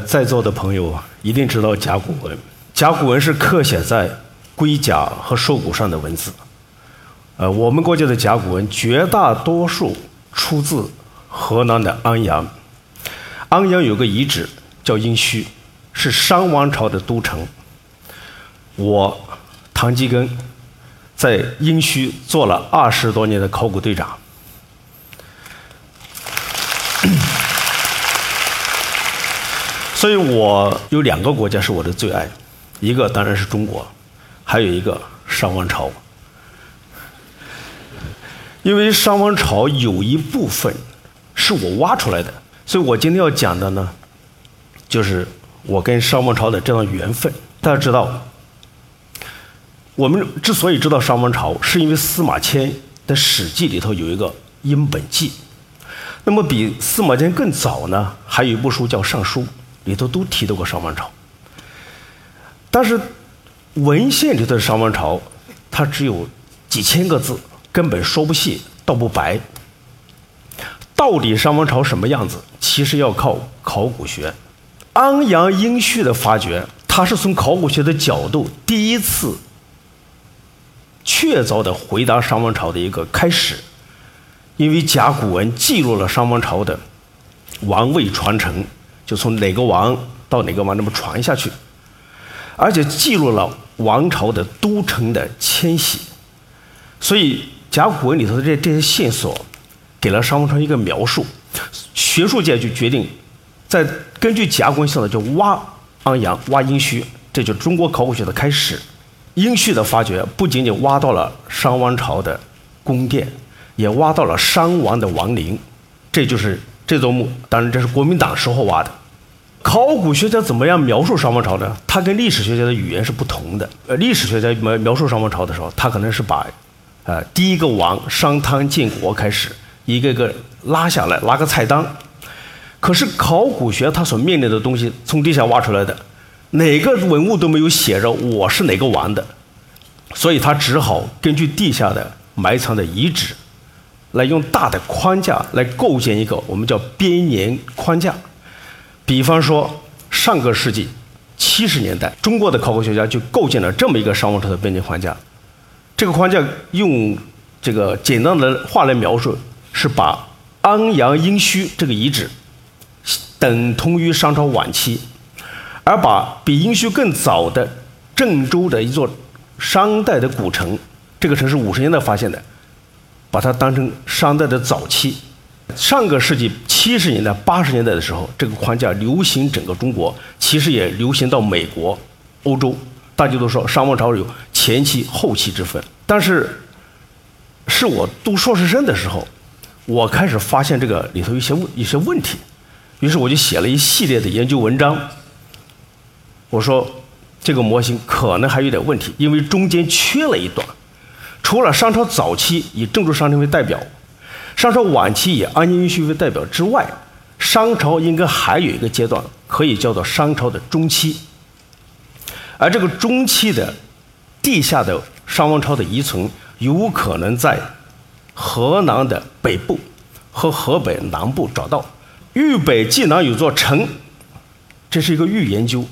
在座的朋友一定知道甲骨文。甲骨文是刻写在龟甲和兽骨上的文字。呃，我们国家的甲骨文绝大多数出自河南的安阳。安阳有个遗址叫殷墟，是商王朝的都城。我唐继庚在殷墟做了二十多年的考古队长。所以我有两个国家是我的最爱，一个当然是中国，还有一个商王朝。因为商王朝有一部分是我挖出来的，所以我今天要讲的呢，就是我跟商王朝的这段缘分。大家知道，我们之所以知道商王朝，是因为司马迁的《史记》里头有一个《殷本纪》，那么比司马迁更早呢，还有一部书叫《尚书》。里头都提到过商王朝，但是文献里的商王朝，它只有几千个字，根本说不细，道不白。到底商王朝什么样子，其实要靠考古学。安阳殷墟的发掘，它是从考古学的角度第一次确凿的回答商王朝的一个开始，因为甲骨文记录了商王朝的王位传承。就从哪个王到哪个王那么传下去，而且记录了王朝的都城的迁徙，所以甲骨文里头的这这些线索，给了商王朝一个描述。学术界就决定，在根据甲骨文线索就挖安阳、挖殷墟，这就中国考古学的开始。殷墟的发掘不仅仅挖到了商王朝的宫殿，也挖到了商王的王陵，这就是这座墓。当然，这是国民党时候挖的。考古学家怎么样描述商王朝呢？他跟历史学家的语言是不同的。呃，历史学家描描述商王朝的时候，他可能是把，呃，第一个王商汤建国开始，一个个拉下来，拉个菜单。可是考古学它所面临的东西，从地下挖出来的，哪个文物都没有写着我是哪个王的，所以他只好根据地下的埋藏的遗址，来用大的框架来构建一个我们叫编年框架。比方说，上个世纪七十年代，中国的考古学家就构建了这么一个商王朝的编年框架。这个框架用这个简单的话来描述，是把安阳殷墟这个遗址等同于商朝晚期，而把比殷墟更早的郑州的一座商代的古城，这个城市五十年代发现的，把它当成商代的早期。上个世纪七十年代、八十年代的时候，这个框架流行整个中国，其实也流行到美国、欧洲。大家都说商王朝有前期、后期之分，但是是我读硕士生的时候，我开始发现这个里头一些问一些问题，于是我就写了一系列的研究文章。我说这个模型可能还有点问题，因为中间缺了一段，除了商朝早期以郑州商城为代表。商朝晚期以安阳殷墟为代表之外，商朝应该还有一个阶段可以叫做商朝的中期，而这个中期的地下的商王朝的遗存有可能在河南的北部和河北南部找到。豫北济南有座城，这是一个预研究。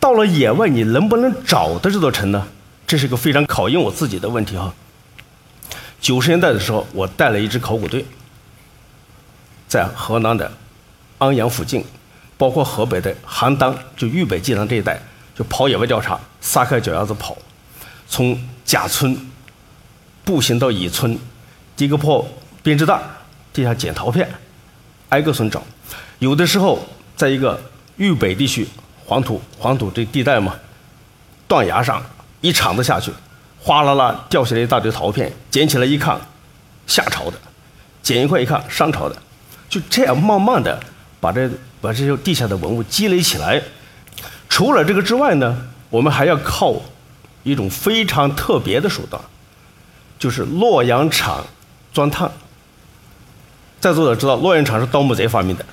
到了野外，你能不能找到这座城呢？这是一个非常考验我自己的问题哈。九十年代的时候，我带了一支考古队，在河南的安阳附近，包括河北的邯郸，就豫北济南这一带，就跑野外调查，撒开脚丫子跑，从甲村步行到乙村，第一个破编织袋，地下捡陶片，挨个村找。有的时候，在一个豫北地区黄土黄土这地带嘛，断崖上一铲子下去。哗啦啦掉下来一大堆陶片，捡起来一看，夏朝的；捡一块一看，商朝的。就这样慢慢的把这把这些地下的文物积累起来。除了这个之外呢，我们还要靠一种非常特别的手段，就是洛阳铲钻探。在座的知道洛阳铲是盗墓贼发明的。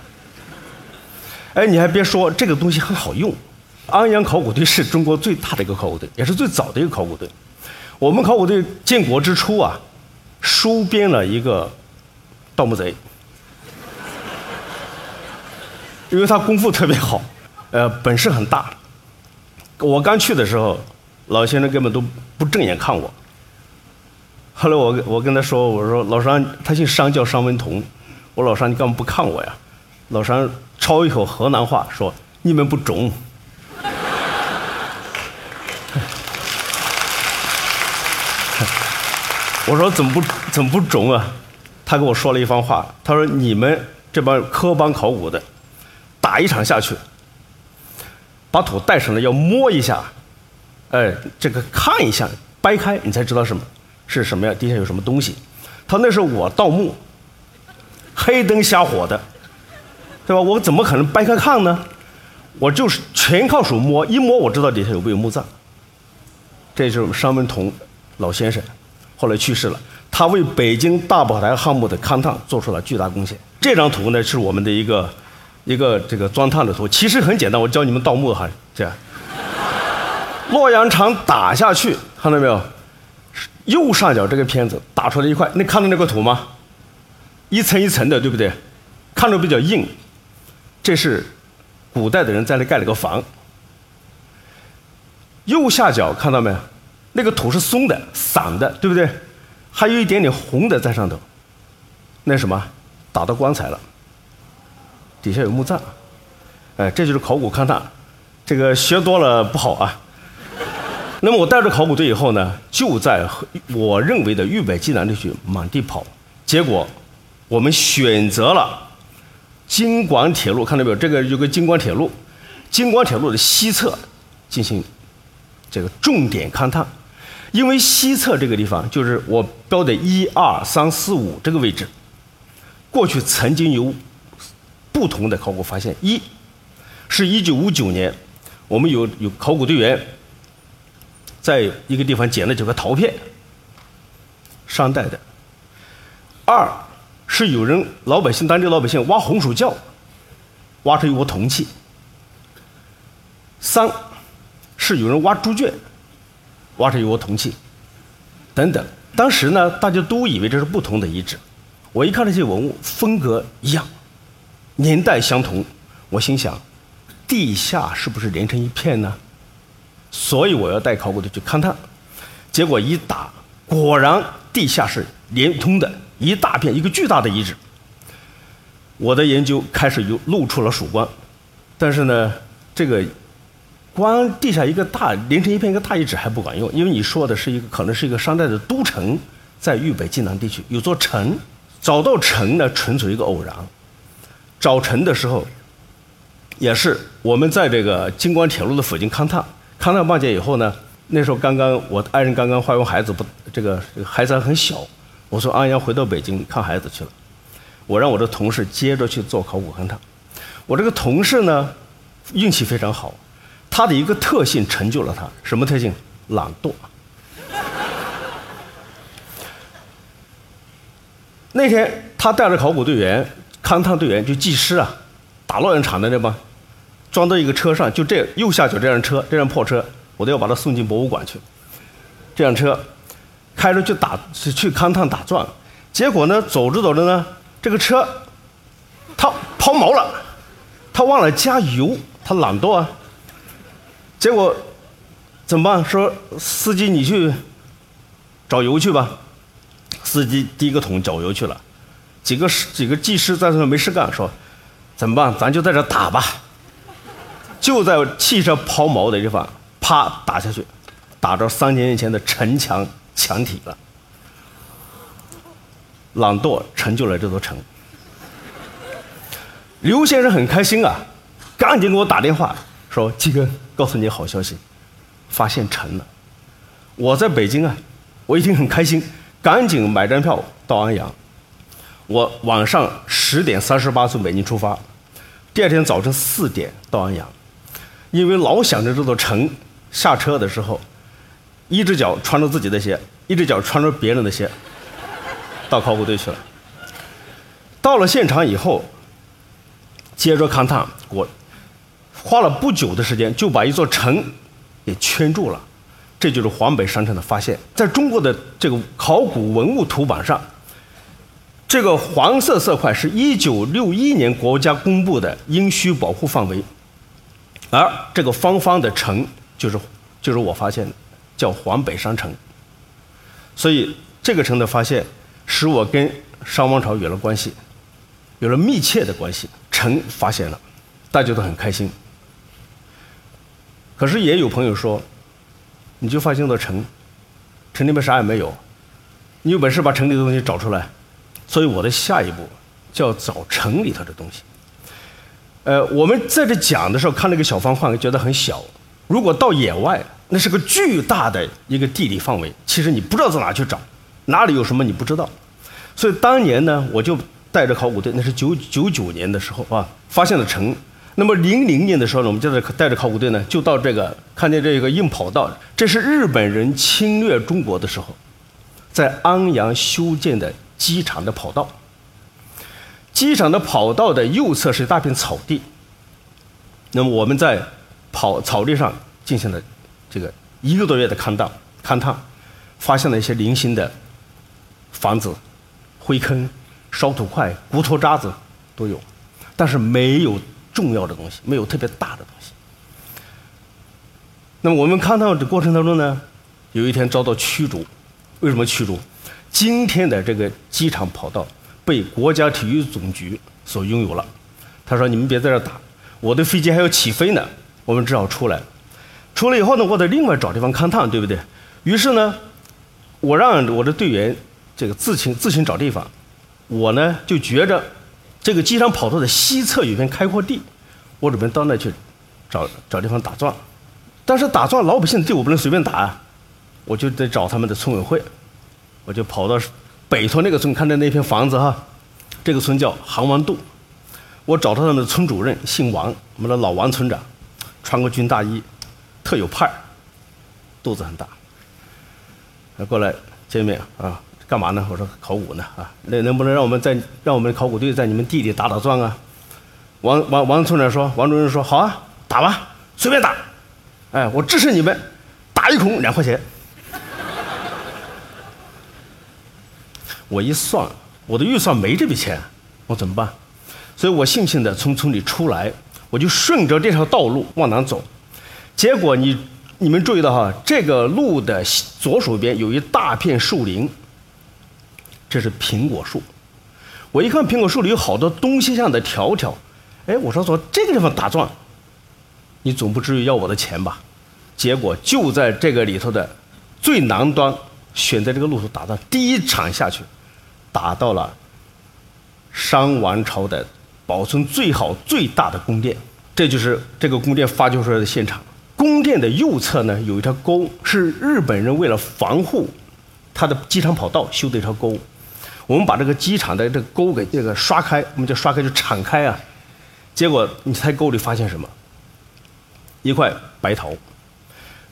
哎，你还别说，这个东西很好用。安阳考古队是中国最大的一个考古队，也是最早的一个考古队。我们考古队建国之初啊，收编了一个盗墓贼。因为他功夫特别好，呃，本事很大。我刚去的时候，老先生根本都不正眼看我。后来我我跟他说，我说老商，他姓商叫商文同，我老商你干嘛不看我呀？老商抄一口河南话说：“你们不中。”我说怎么不怎么不中啊？他跟我说了一番话，他说你们这帮科班考古的，打一场下去，把土带上来要摸一下，哎，这个看一下，掰开你才知道什么是什么呀？底下有什么东西？他那是我盗墓，黑灯瞎火的，对吧？我怎么可能掰开看呢？我就是全靠手摸，一摸我知道底下有没有墓葬。这就是商文同老先生。后来去世了，他为北京大宝台项目的勘探做出了巨大贡献。这张图呢是我们的一个一个这个钻探的图，其实很简单，我教你们盗墓哈，这样。洛阳场打下去，看到没有？右上角这个片子打出来一块，你看到那个土吗？一层一层的，对不对？看着比较硬。这是古代的人在那盖了个房。右下角看到没有？那个土是松的、散的，对不对？还有一点点红的在上头，那什么，打到棺材了，底下有墓葬，哎，这就是考古勘探，这个学多了不好啊。那么我带着考古队以后呢，就在我认为的豫北冀南地区满地跑，结果我们选择了京广铁路，看到没有？这个有个京广铁路，京广铁路的西侧进行这个重点勘探。因为西侧这个地方就是我标的一二三四五这个位置，过去曾经有不同的考古发现。一，是一九五九年，我们有有考古队员在一个地方捡了几块陶片，商代的。二，是有人老百姓当地老百姓挖红薯窖，挖出一窝铜器。三，是有人挖猪圈。挖出一窝铜器，等等。当时呢，大家都以为这是不同的遗址。我一看这些文物，风格一样，年代相同，我心想，地下是不是连成一片呢？所以我要带考古队去勘探。结果一打，果然地下是连通的，一大片，一个巨大的遗址。我的研究开始又露出了曙光，但是呢，这个。光地下一个大连成一片一个大遗址还不管用，因为你说的是一个可能是一个商代的都城，在豫北晋南地区有座城，找到城呢纯属一个偶然。找城的时候，也是我们在这个京广铁路的附近勘探，勘探半截以后呢，那时候刚刚我爱人刚刚怀完孩子不，这个孩子还很小，我说安阳回到北京看孩子去了，我让我的同事接着去做考古勘探，我这个同事呢运气非常好。他的一个特性成就了他，什么特性？懒惰。那天他带着考古队员、勘探队员，就技师啊，打洛阳场的那帮，装到一个车上，就这右下角这辆车，这辆破车，我都要把它送进博物馆去。这辆车开着去打去勘探打钻，结果呢，走着走着呢，这个车它抛锚了，他忘了加油，他懒惰啊。结果怎么办？说司机你去找油去吧。司机第一个桶找油去了。几个几个技师在那没事干，说怎么办？咱就在这打吧。就在汽车抛锚的地方，啪打下去，打着三千年前的城墙墙体了。懒惰成就了这座城。刘先生很开心啊，赶紧给我打电话说：“季哥。”告诉你好消息，发现成了。我在北京啊，我一听很开心，赶紧买张票到安阳。我晚上十点三十八从北京出发，第二天早晨四点到安阳。因为老想着这座城，下车的时候，一只脚穿着自己的鞋，一只脚穿着别人的鞋，到考古队去了。到了现场以后，接着勘探，我。花了不久的时间，就把一座城给圈住了，这就是黄北商城的发现。在中国的这个考古文物图版上，这个黄色色块是一九六一年国家公布的殷墟保护范围，而这个方方的城就是就是我发现的，叫黄北商城。所以这个城的发现，使我跟商王朝有了关系，有了密切的关系。城发现了，大家都很开心。可是也有朋友说，你就发现了城，城里面啥也没有，你有本事把城里的东西找出来。所以我的下一步就要找城里头的东西。呃，我们在这讲的时候看那个小方块，觉得很小。如果到野外，那是个巨大的一个地理范围，其实你不知道在哪去找，哪里有什么你不知道。所以当年呢，我就带着考古队，那是九九九年的时候啊，发现了城。那么零零年的时候呢，我们就在带着考古队呢，就到这个看见这个硬跑道，这是日本人侵略中国的时候，在安阳修建的机场的跑道。机场的跑道的右侧是一大片草地。那么我们在跑草地上进行了。这个一个多月的勘探，勘探，发现了一些零星的房子、灰坑、烧土块、骨头渣子都有，但是没有重要的东西，没有特别大的东西。那么我们勘探的过程当中呢，有一天遭到驱逐，为什么驱逐？今天的这个机场跑道被国家体育总局所拥有了。他说：“你们别在这打，我的飞机还要起飞呢。”我们只好出来。出来以后呢，我得另外找地方勘探，对不对？于是呢，我让我的队员这个自行自行找地方。我呢就觉着这个机场跑道的西侧有片开阔地，我准备到那去找找地方打桩。但是打桩老百姓对我不能随便打啊，我就得找他们的村委会。我就跑到北头那个村，看到那片房子哈，这个村叫杭王渡。我找到他们的村主任，姓王，我们的老王村长，穿个军大衣。特有派儿，肚子很大，他过来见面啊，干嘛呢？我说考古呢啊，那能不能让我们在让我们考古队在你们地里打打钻啊？王王王村长说，王主任说好啊，打吧，随便打，哎，我支持你们，打一孔两块钱。我一算，我的预算没这笔钱，我怎么办？所以我悻悻的从村里出来，我就顺着这条道路往南走。结果你你们注意到哈，这个路的左手边有一大片树林，这是苹果树。我一看苹果树里有好多东西上的条条，哎，我说说这个地方打桩，你总不至于要我的钱吧？结果就在这个里头的最南端，选择这个路途打到第一场下去，打到了商王朝的保存最好最大的宫殿，这就是这个宫殿发掘出来的现场。宫殿的右侧呢，有一条沟，是日本人为了防护他的机场跑道修的一条沟。我们把这个机场的这个沟给这个刷开，我们叫刷开就敞开啊。结果你猜沟里发现什么？一块白陶。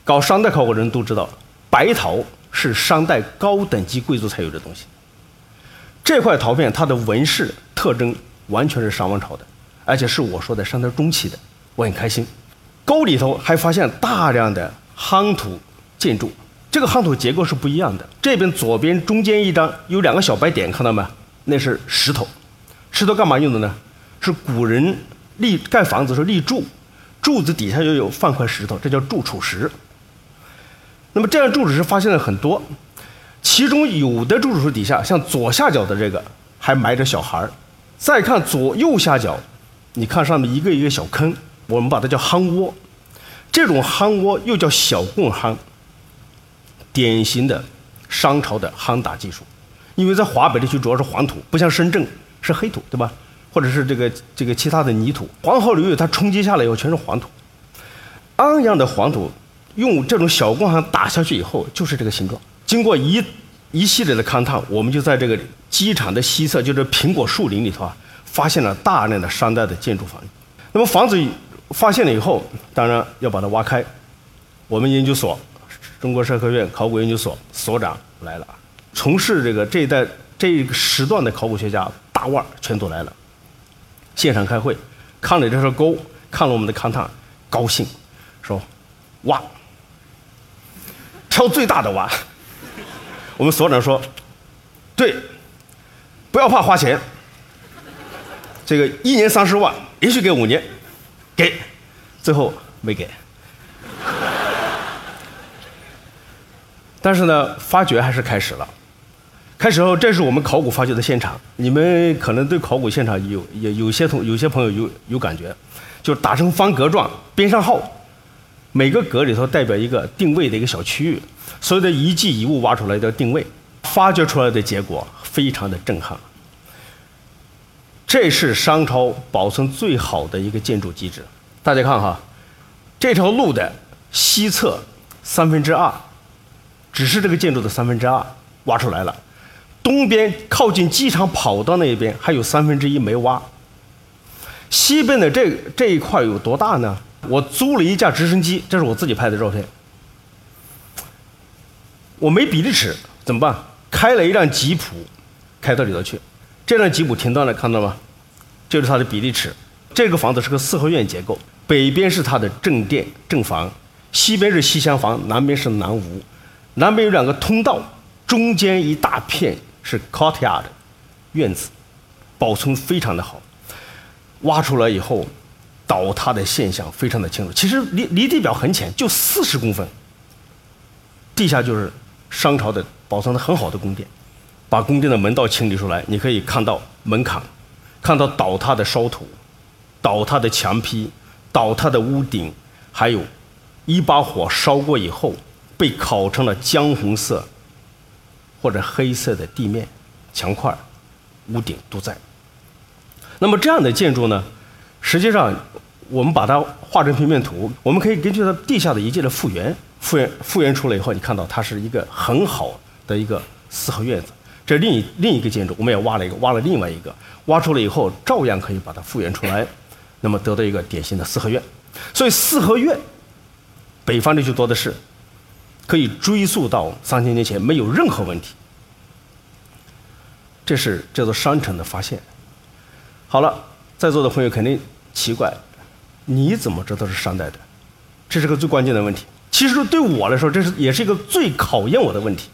搞商代考古的人都知道，白陶是商代高等级贵族才有的东西。这块陶片它的纹饰特征完全是商王朝的，而且是我说的商代中期的，我很开心。沟里头还发现大量的夯土建筑，这个夯土结构是不一样的。这边左边中间一张有两个小白点，看到没？那是石头。石头干嘛用的呢？是古人立盖房子时候立柱，柱子底下又有放块石头，这叫柱础石。那么这样柱础石发现了很多，其中有的柱础石底下，像左下角的这个还埋着小孩儿。再看左右下角，你看上面一个一个小坑。我们把它叫夯窝，这种夯窝又叫小贡夯，典型的商朝的夯打技术。因为在华北地区主要是黄土，不像深圳是黑土，对吧？或者是这个这个其他的泥土。黄河流域它冲击下来以后全是黄土，安阳的黄土用这种小工行打下去以后就是这个形状。经过一一系列的勘探，我们就在这个机场的西侧，就是苹果树林里头啊，发现了大量的商代的建筑房。那么房子。发现了以后，当然要把它挖开。我们研究所，中国社科院考古研究所所长来了，从事这个这一代这个时段的考古学家大腕全都来了。现场开会，看了这条沟，看了我们的勘探，高兴，说挖，挑最大的挖。我们所长说，对，不要怕花钱。这个一年三十万，连续给五年，给，最后没给。但是呢，发掘还是开始了。开始后，这是我们考古发掘的现场。你们可能对考古现场有有有些同有些朋友有有感觉，就是打成方格状，边上号，每个格里头代表一个定位的一个小区域，所有的遗迹遗物挖出来的定位，发掘出来的结果非常的震撼。这是商朝保存最好的一个建筑基址。大家看哈，这条路的西侧三分之二。只是这个建筑的三分之二挖出来了，东边靠近机场跑道那一边还有三分之一没挖。西边的这这一块有多大呢？我租了一架直升机，这是我自己拍的照片。我没比例尺怎么办？开了一辆吉普，开到里头去。这辆吉普停到了，看到吗？就是它的比例尺。这个房子是个四合院结构，北边是它的正殿正房，西边是西厢房，南边是南屋。南边有两个通道，中间一大片是 courtyard 院子，保存非常的好。挖出来以后，倒塌的现象非常的清楚。其实离离地表很浅，就四十公分。地下就是商朝的保存的很好的宫殿。把宫殿的门道清理出来，你可以看到门槛，看到倒塌的烧土，倒塌的墙皮，倒塌的屋顶，还有一把火烧过以后。被烤成了姜红色或者黑色的地面、墙块、屋顶都在。那么这样的建筑呢，实际上我们把它画成平面图，我们可以根据它地下的遗迹的复原，复原复原出来以后，你看到它是一个很好的一个四合院子。这另一另一个建筑，我们也挖了一个，挖了另外一个，挖出来以后照样可以把它复原出来，那么得到一个典型的四合院。所以四合院，北方地区多的是。可以追溯到三千年前，没有任何问题。这是这座商城的发现。好了，在座的朋友肯定奇怪，你怎么知道是商代的？这是个最关键的问题。其实对我来说，这是也是一个最考验我的问题。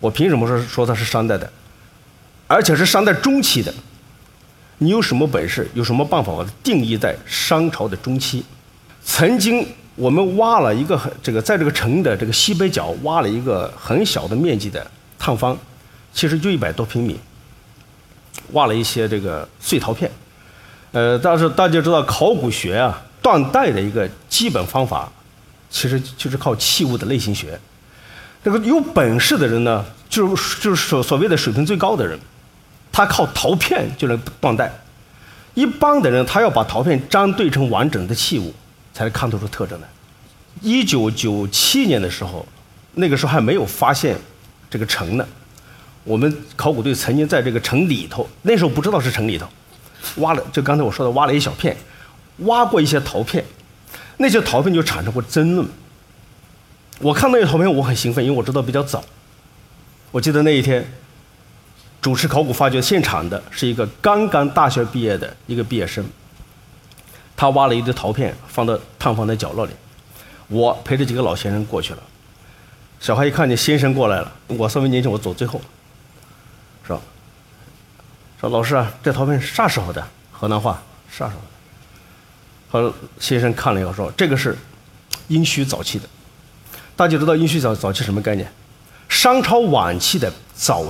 我凭什么说说它是商代的？而且是商代中期的？你有什么本事？有什么办法把它定义在商朝的中期？曾经。我们挖了一个很这个，在这个城的这个西北角挖了一个很小的面积的探方，其实就一百多平米，挖了一些这个碎陶片。呃，但是大家知道考古学啊，断代的一个基本方法，其实就是靠器物的类型学。这个有本事的人呢，就是就是所所谓的水平最高的人，他靠陶片就能断代。一般的人，他要把陶片粘对成完整的器物。才能看得出特征来。一九九七年的时候，那个时候还没有发现这个城呢。我们考古队曾经在这个城里头，那时候不知道是城里头，挖了就刚才我说的挖了一小片，挖过一些陶片，那些陶片就产生过争论。我看那些陶片我很兴奋，因为我知道比较早。我记得那一天，主持考古发掘现场的是一个刚刚大学毕业的一个毕业生。他挖了一堆陶片，放到探房的角落里。我陪着几个老先生过去了。小孩一看见先生过来了，我稍微年轻，我走最后。说，说老师啊，这陶片啥时候的？河南话啥时候的？和先生看了以后说，这个是殷墟早期的。大家知道殷墟早早期什么概念？商朝晚期的早，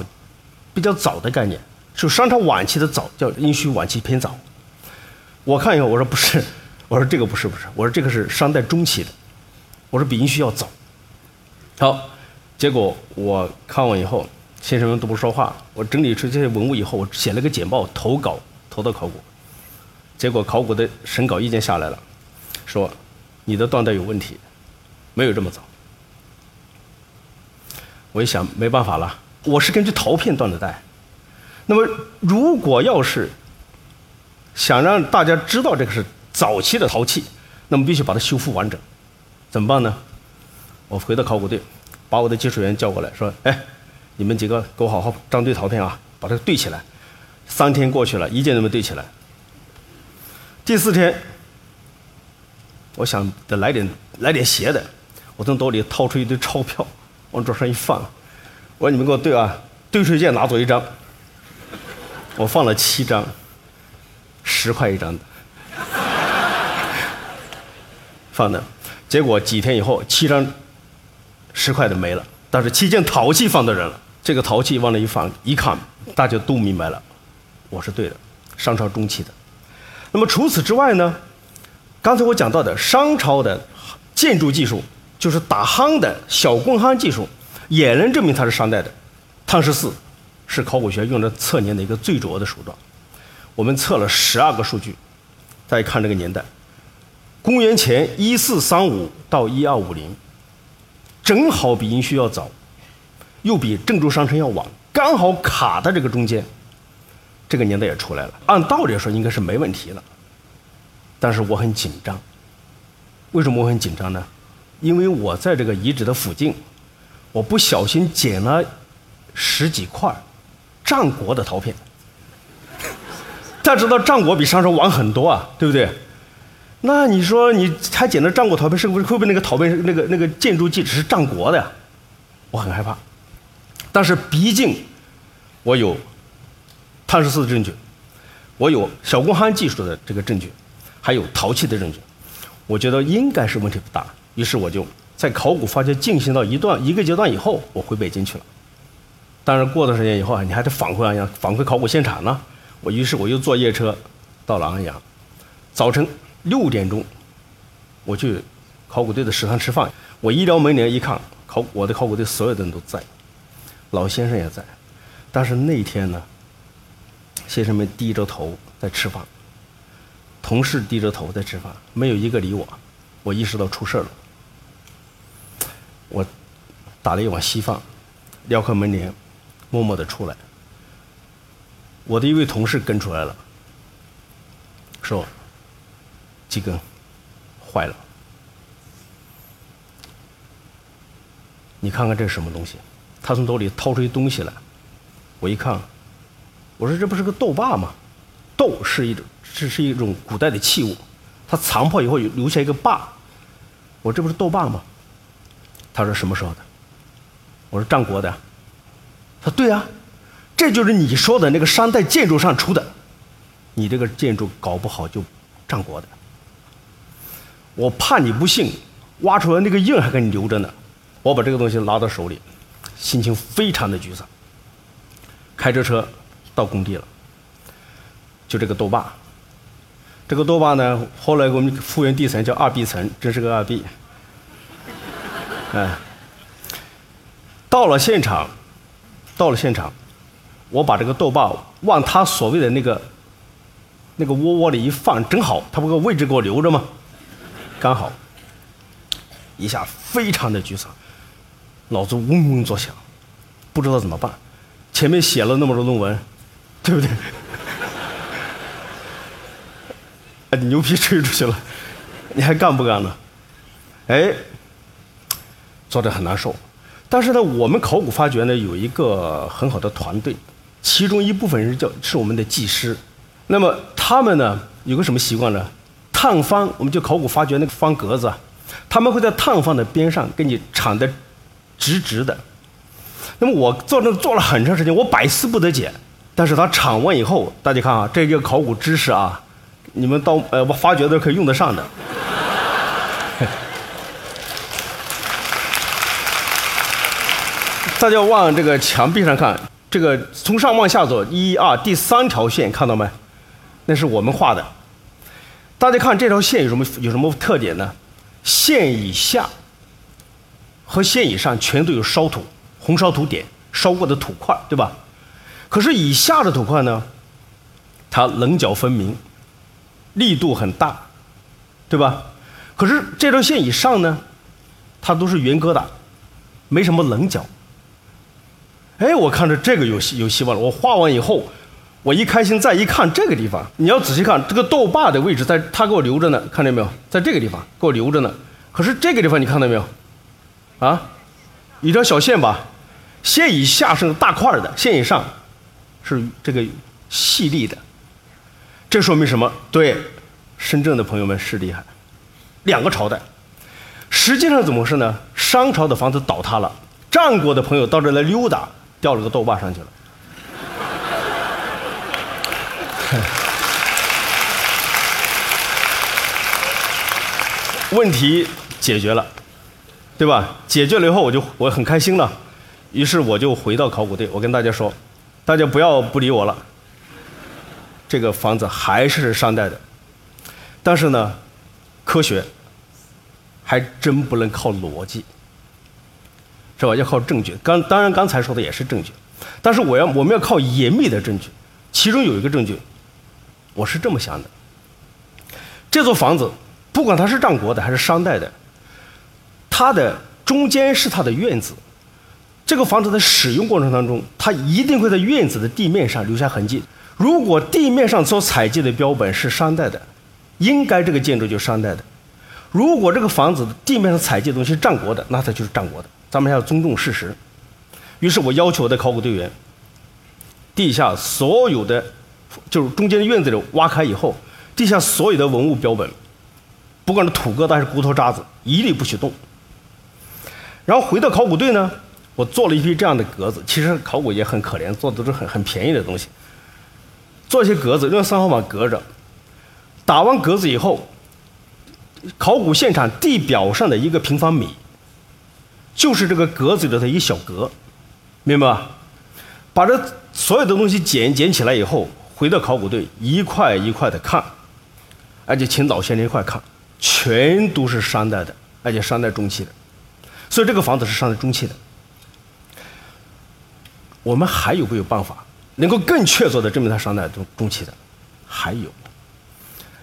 比较早的概念。就商朝晚期的早叫殷墟晚期偏早。我看以后，我说不是，我说这个不是不是，我说这个是商代中期的，我说比殷墟要早。好，结果我看完以后，先生们都不说话。我整理出这些文物以后，我写了个简报投稿投到考古，结果考古的审稿意见下来了，说你的断代有问题，没有这么早。我一想没办法了，我是根据陶片断的代，那么如果要是。想让大家知道这个是早期的陶器，那么必须把它修复完整。怎么办呢？我回到考古队，把我的技术员叫过来，说：“哎，你们几个给我好好张对陶片啊，把它对起来。”三天过去了，一件都没对起来。第四天，我想得来点来点邪的，我从兜里掏出一堆钞票，往桌上一放，我说：“你们给我对啊，对出一件拿走一张。”我放了七张，十块一张的，放的，结果几天以后，七张十块的没了，但是七件陶器放的人了。这个陶器往那一放，一看，大家都明白了，我是对的，商朝中期的。那么除此之外呢？刚才我讲到的商朝的建筑技术，就是打夯的小棍夯技术，也能证明它是商代的。汤十四是考古学用的测年的一个最主要的手段。我们测了十二个数据，大家看这个年代，公元前一四三五到一二五零，正好比殷墟要早。又比郑州商城要晚，刚好卡在这个中间，这个年代也出来了。按道理说应该是没问题了，但是我很紧张。为什么我很紧张呢？因为我在这个遗址的附近，我不小心捡了十几块战国的陶片。大家知道战国比商朝晚很多啊，对不对？那你说你还捡了战国陶片，是不是会不会那个陶片那个那个建筑基址是战国的呀？我很害怕。但是毕竟，我有碳十四的证据，我有小工夯技术的这个证据，还有陶器的证据，我觉得应该是问题不大。于是我就在考古发掘进行到一段一个阶段以后，我回北京去了。但是过段时间以后啊，你还得返回安阳，返回考古现场呢。我于是我又坐夜车到了安阳，早晨六点钟，我去考古队的食堂吃饭。我一撩门帘一看，考我的考古队所有的人都在。老先生也在，但是那天呢，先生们低着头在吃饭，同事低着头在吃饭，没有一个理我。我意识到出事了，我打了一碗稀饭，撩开门帘，默默的出来。我的一位同事跟出来了，说：“几根坏了，你看看这是什么东西。”他从兜里掏出一东西来，我一看，我说这不是个豆把吗？豆是一种，这是一种古代的器物，它残破以后留下一个把，我这不是豆把吗？他说什么时候的？我说战国的。他说对啊，这就是你说的那个商代建筑上出的，你这个建筑搞不好就战国的。我怕你不信，挖出来那个印还给你留着呢，我把这个东西拿到手里。心情非常的沮丧，开着车到工地了，就这个豆坝，这个豆坝呢，后来我们复原地层叫二 B 层，真是个二 B。哎，到了现场，到了现场，我把这个豆坝往他所谓的那个那个窝窝里一放，正好他不个位置给我留着吗？刚好，一下非常的沮丧。脑子嗡嗡作响，不知道怎么办。前面写了那么多论文，对不对？哎，牛皮吹出去了，你还干不干了？哎，做的很难受。但是呢，我们考古发掘呢有一个很好的团队，其中一部分人叫是我们的技师。那么他们呢有个什么习惯呢？探方，我们就考古发掘那个方格子，他们会在探方的边上给你铲的。直直的，那么我做那做了很长时间，我百思不得解。但是他铲完以后，大家看啊，这个考古知识啊，你们到呃我发掘的可以用得上的。大家往这个墙壁上看，这个从上往下走，一二第三条线看到没？那是我们画的。大家看这条线有什么有什么特点呢？线以下。和线以上全都有烧土，红烧土点，烧过的土块，对吧？可是以下的土块呢，它棱角分明，力度很大，对吧？可是这条线以上呢，它都是圆疙瘩，没什么棱角。哎，我看着这个有有希望了。我画完以后，我一开心，再一看这个地方，你要仔细看这个豆坝的位置，在他给我留着呢，看见没有？在这个地方给我留着呢。可是这个地方你看到没有？啊，一条小线吧，线以下是大块的，线以上是这个细粒的。这说明什么？对，深圳的朋友们是厉害。两个朝代，实际上怎么回事呢？商朝的房子倒塌了，战国的朋友到这来溜达，掉了个豆坝上去了。问题解决了，对吧？解决了以后，我就我很开心了。于是我就回到考古队，我跟大家说：“大家不要不理我了。这个房子还是商代的，但是呢，科学还真不能靠逻辑，是吧？要靠证据。刚当然刚才说的也是证据，但是我要我们要靠严密的证据。其中有一个证据，我是这么想的：这座房子。”不管它是战国的还是商代的，它的中间是它的院子。这个房子在使用过程当中，它一定会在院子的地面上留下痕迹。如果地面上所采集的标本是商代的，应该这个建筑就是商代的。如果这个房子地面上采集的东西是战国的，那它就是战国的。咱们要尊重事实。于是我要求我的考古队员，地下所有的，就是中间院子里挖开以后，地下所有的文物标本。不管是土疙瘩还是骨头渣子，一律不许动。然后回到考古队呢，我做了一批这样的格子。其实考古也很可怜，做的都是很很便宜的东西。做一些格子，用三号码隔着。打完格子以后，考古现场地表上的一个平方米，就是这个格子里的一小格，明白吧？把这所有的东西捡捡起来以后，回到考古队一块一块的看，而且请老先生一块看。全都是商代的，而且商代中期的，所以这个房子是商代中期的。我们还有没有办法能够更确凿的证明它商代中中期的？还有，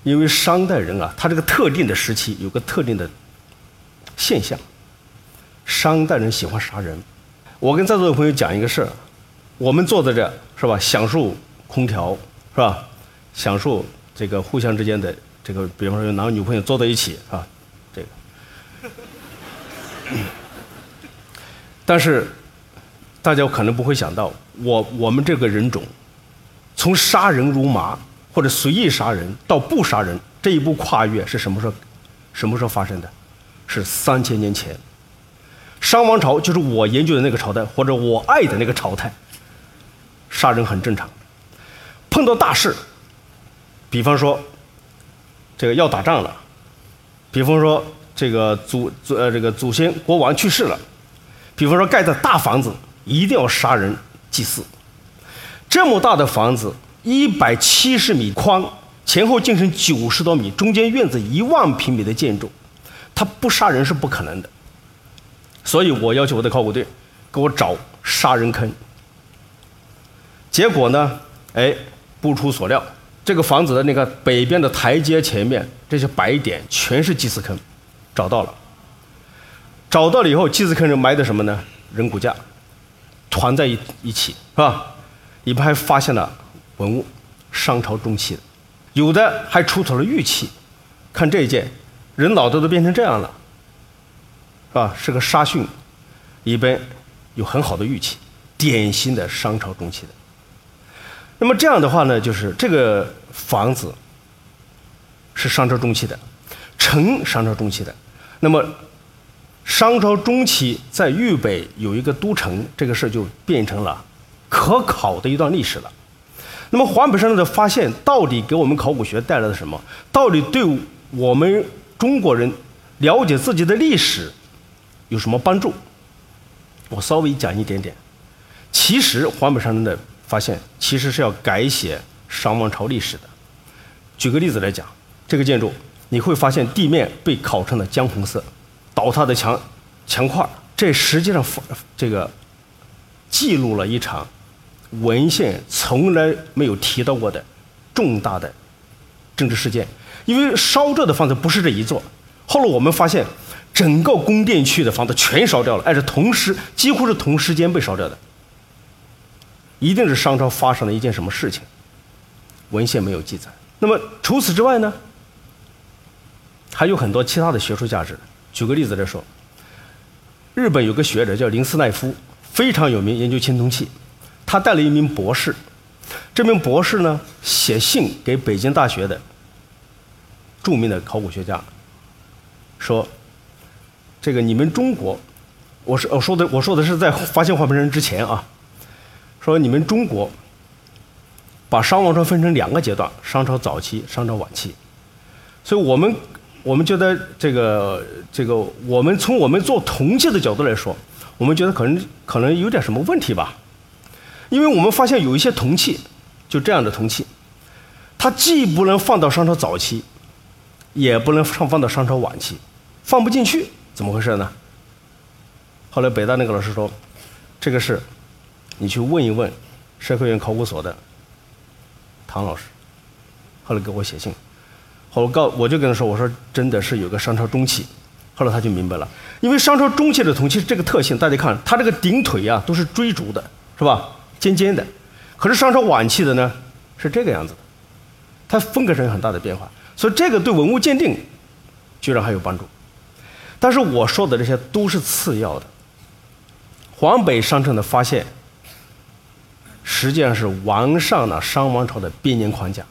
因为商代人啊，他这个特定的时期有个特定的现象，商代人喜欢杀人。我跟在座的朋友讲一个事儿，我们坐在这是吧，享受空调是吧，享受这个互相之间的。这个，比方说男女朋友坐在一起啊，这个。但是，大家可能不会想到，我我们这个人种，从杀人如麻或者随意杀人到不杀人这一步跨越是什么时候？什么时候发生的？是三千年前。商王朝就是我研究的那个朝代，或者我爱的那个朝代，杀人很正常。碰到大事，比方说。这个要打仗了，比方说这个祖祖呃这个祖先国王去世了，比方说盖的大房子一定要杀人祭祀，这么大的房子一百七十米宽，前后进深九十多米，中间院子一万平米的建筑，他不杀人是不可能的，所以我要求我的考古队给我找杀人坑，结果呢，哎，不出所料。这个房子的那个北边的台阶前面，这些白点全是祭祀坑，找到了。找到了以后，祭祀坑里埋的什么呢？人骨架，团在一一起，是吧？里边还发现了文物，商朝中期的，有的还出土了玉器。看这一件，人脑袋都变成这样了，是吧？是个沙逊，里边有很好的玉器，典型的商朝中期的。那么这样的话呢，就是这个房子是商朝中期的，城商朝中期的。那么商朝中期在豫北有一个都城，这个事就变成了可考的一段历史了。那么黄北山的发现到底给我们考古学带来了什么？到底对我们中国人了解自己的历史有什么帮助？我稍微讲一点点。其实黄北山的。发现其实是要改写商王朝历史的。举个例子来讲，这个建筑你会发现地面被烤成了姜红色，倒塌的墙墙块，这实际上这个记录了一场文献从来没有提到过的重大的政治事件。因为烧着的房子不是这一座，后来我们发现整个宫殿区的房子全烧掉了，而且同时几乎是同时间被烧掉的。一定是商朝发生了一件什么事情，文献没有记载。那么除此之外呢，还有很多其他的学术价值。举个例子来说，日本有个学者叫林斯奈夫，非常有名，研究青铜器。他带了一名博士，这名博士呢写信给北京大学的著名的考古学家，说：“这个你们中国，我是我说的我说的是在发现黄皮人之前啊。”说你们中国把商王朝分成两个阶段：商朝早期、商朝晚期。所以我们我们觉得这个这个，我们从我们做铜器的角度来说，我们觉得可能可能有点什么问题吧，因为我们发现有一些铜器，就这样的铜器，它既不能放到商朝早期，也不能放放到商朝晚期，放不进去，怎么回事呢？后来北大那个老师说，这个是，你去问一问社科院考古所的唐老师。后来给我写信，后来告我就跟他说，我说真的是有个商朝中期。后来他就明白了，因为商朝中期的铜器是这个特性，大家看它这个顶腿啊都是锥足的，是吧？尖尖的。可是商朝晚期的呢是这个样子的，它风格上有很大的变化，所以这个对文物鉴定居然还有帮助。但是我说的这些都是次要的。黄北商城的发现，实际上是完善了商王朝的编年框架，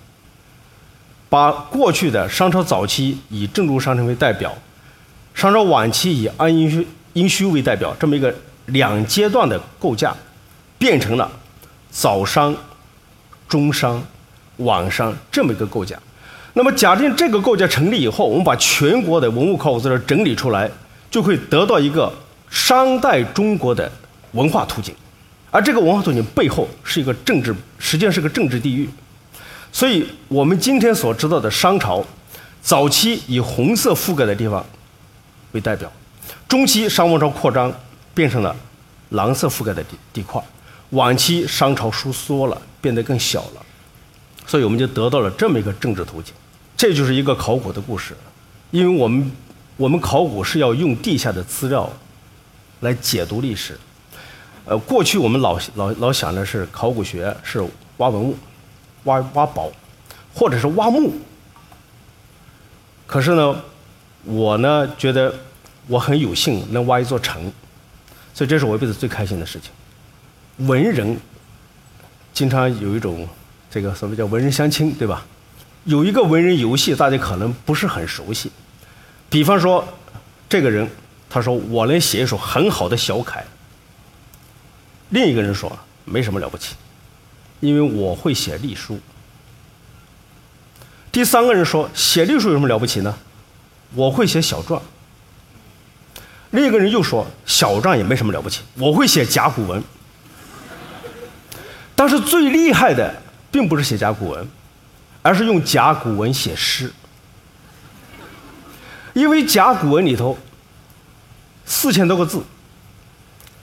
把过去的商朝早期以郑州商城为代表，商朝晚期以安阴虚殷墟为代表，这么一个两阶段的构架，变成了早商、中商、晚商这么一个构架。那么，假定这个构架成立以后，我们把全国的文物考古资料整理出来，就会得到一个商代中国的。文化图景，而这个文化图景背后是一个政治，实际上是个政治地域。所以，我们今天所知道的商朝，早期以红色覆盖的地方为代表，中期商王朝扩张变成了蓝色覆盖的地地块，晚期商朝收缩了，变得更小了。所以，我们就得到了这么一个政治图景。这就是一个考古的故事，因为我们我们考古是要用地下的资料来解读历史。呃，过去我们老老老想的是考古学是挖文物、挖挖宝，或者是挖墓。可是呢，我呢觉得我很有幸能挖一座城，所以这是我一辈子最开心的事情。文人经常有一种这个所谓叫文人相亲，对吧？有一个文人游戏，大家可能不是很熟悉。比方说，这个人他说我能写一首很好的小楷。另一个人说：“没什么了不起，因为我会写隶书。”第三个人说：“写隶书有什么了不起呢？我会写小篆。”另一个人又说：“小篆也没什么了不起，我会写甲骨文。”但是最厉害的并不是写甲骨文，而是用甲骨文写诗，因为甲骨文里头四千多个字。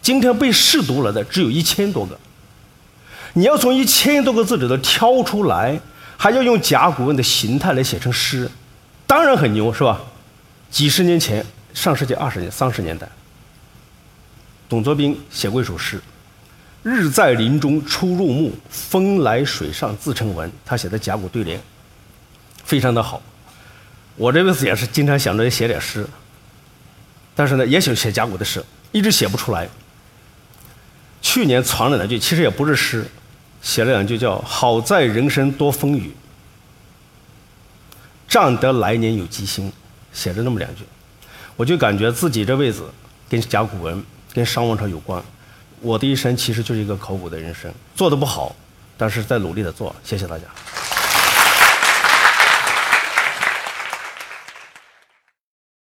今天被试读了的只有一千多个，你要从一千多个字里头挑出来，还要用甲骨文的形态来写成诗，当然很牛，是吧？几十年前，上世纪二十年、三十年代，董作宾写过一首诗：“日在林中初入暮，风来水上自成文。”他写的甲骨对联，非常的好。我这辈子也是经常想着写点诗，但是呢，也想写甲骨的诗，一直写不出来。去年传了两句，其实也不是诗，写了两句叫“好在人生多风雨，占得来年有吉星”，写了那么两句，我就感觉自己这辈子跟甲骨文、跟商王朝有关。我的一生其实就是一个考古的人生，做的不好，但是在努力的做。谢谢大家。